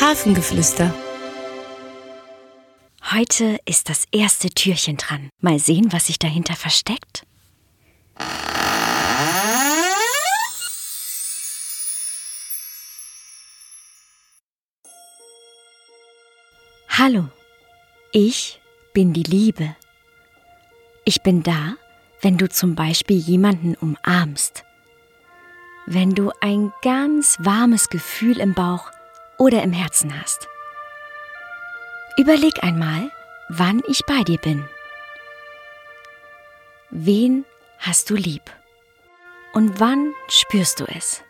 Hafengeflüster. Heute ist das erste Türchen dran. Mal sehen, was sich dahinter versteckt. Hallo, ich bin die Liebe. Ich bin da, wenn du zum Beispiel jemanden umarmst, wenn du ein ganz warmes Gefühl im Bauch oder im Herzen hast. Überleg einmal, wann ich bei dir bin. Wen hast du lieb? Und wann spürst du es?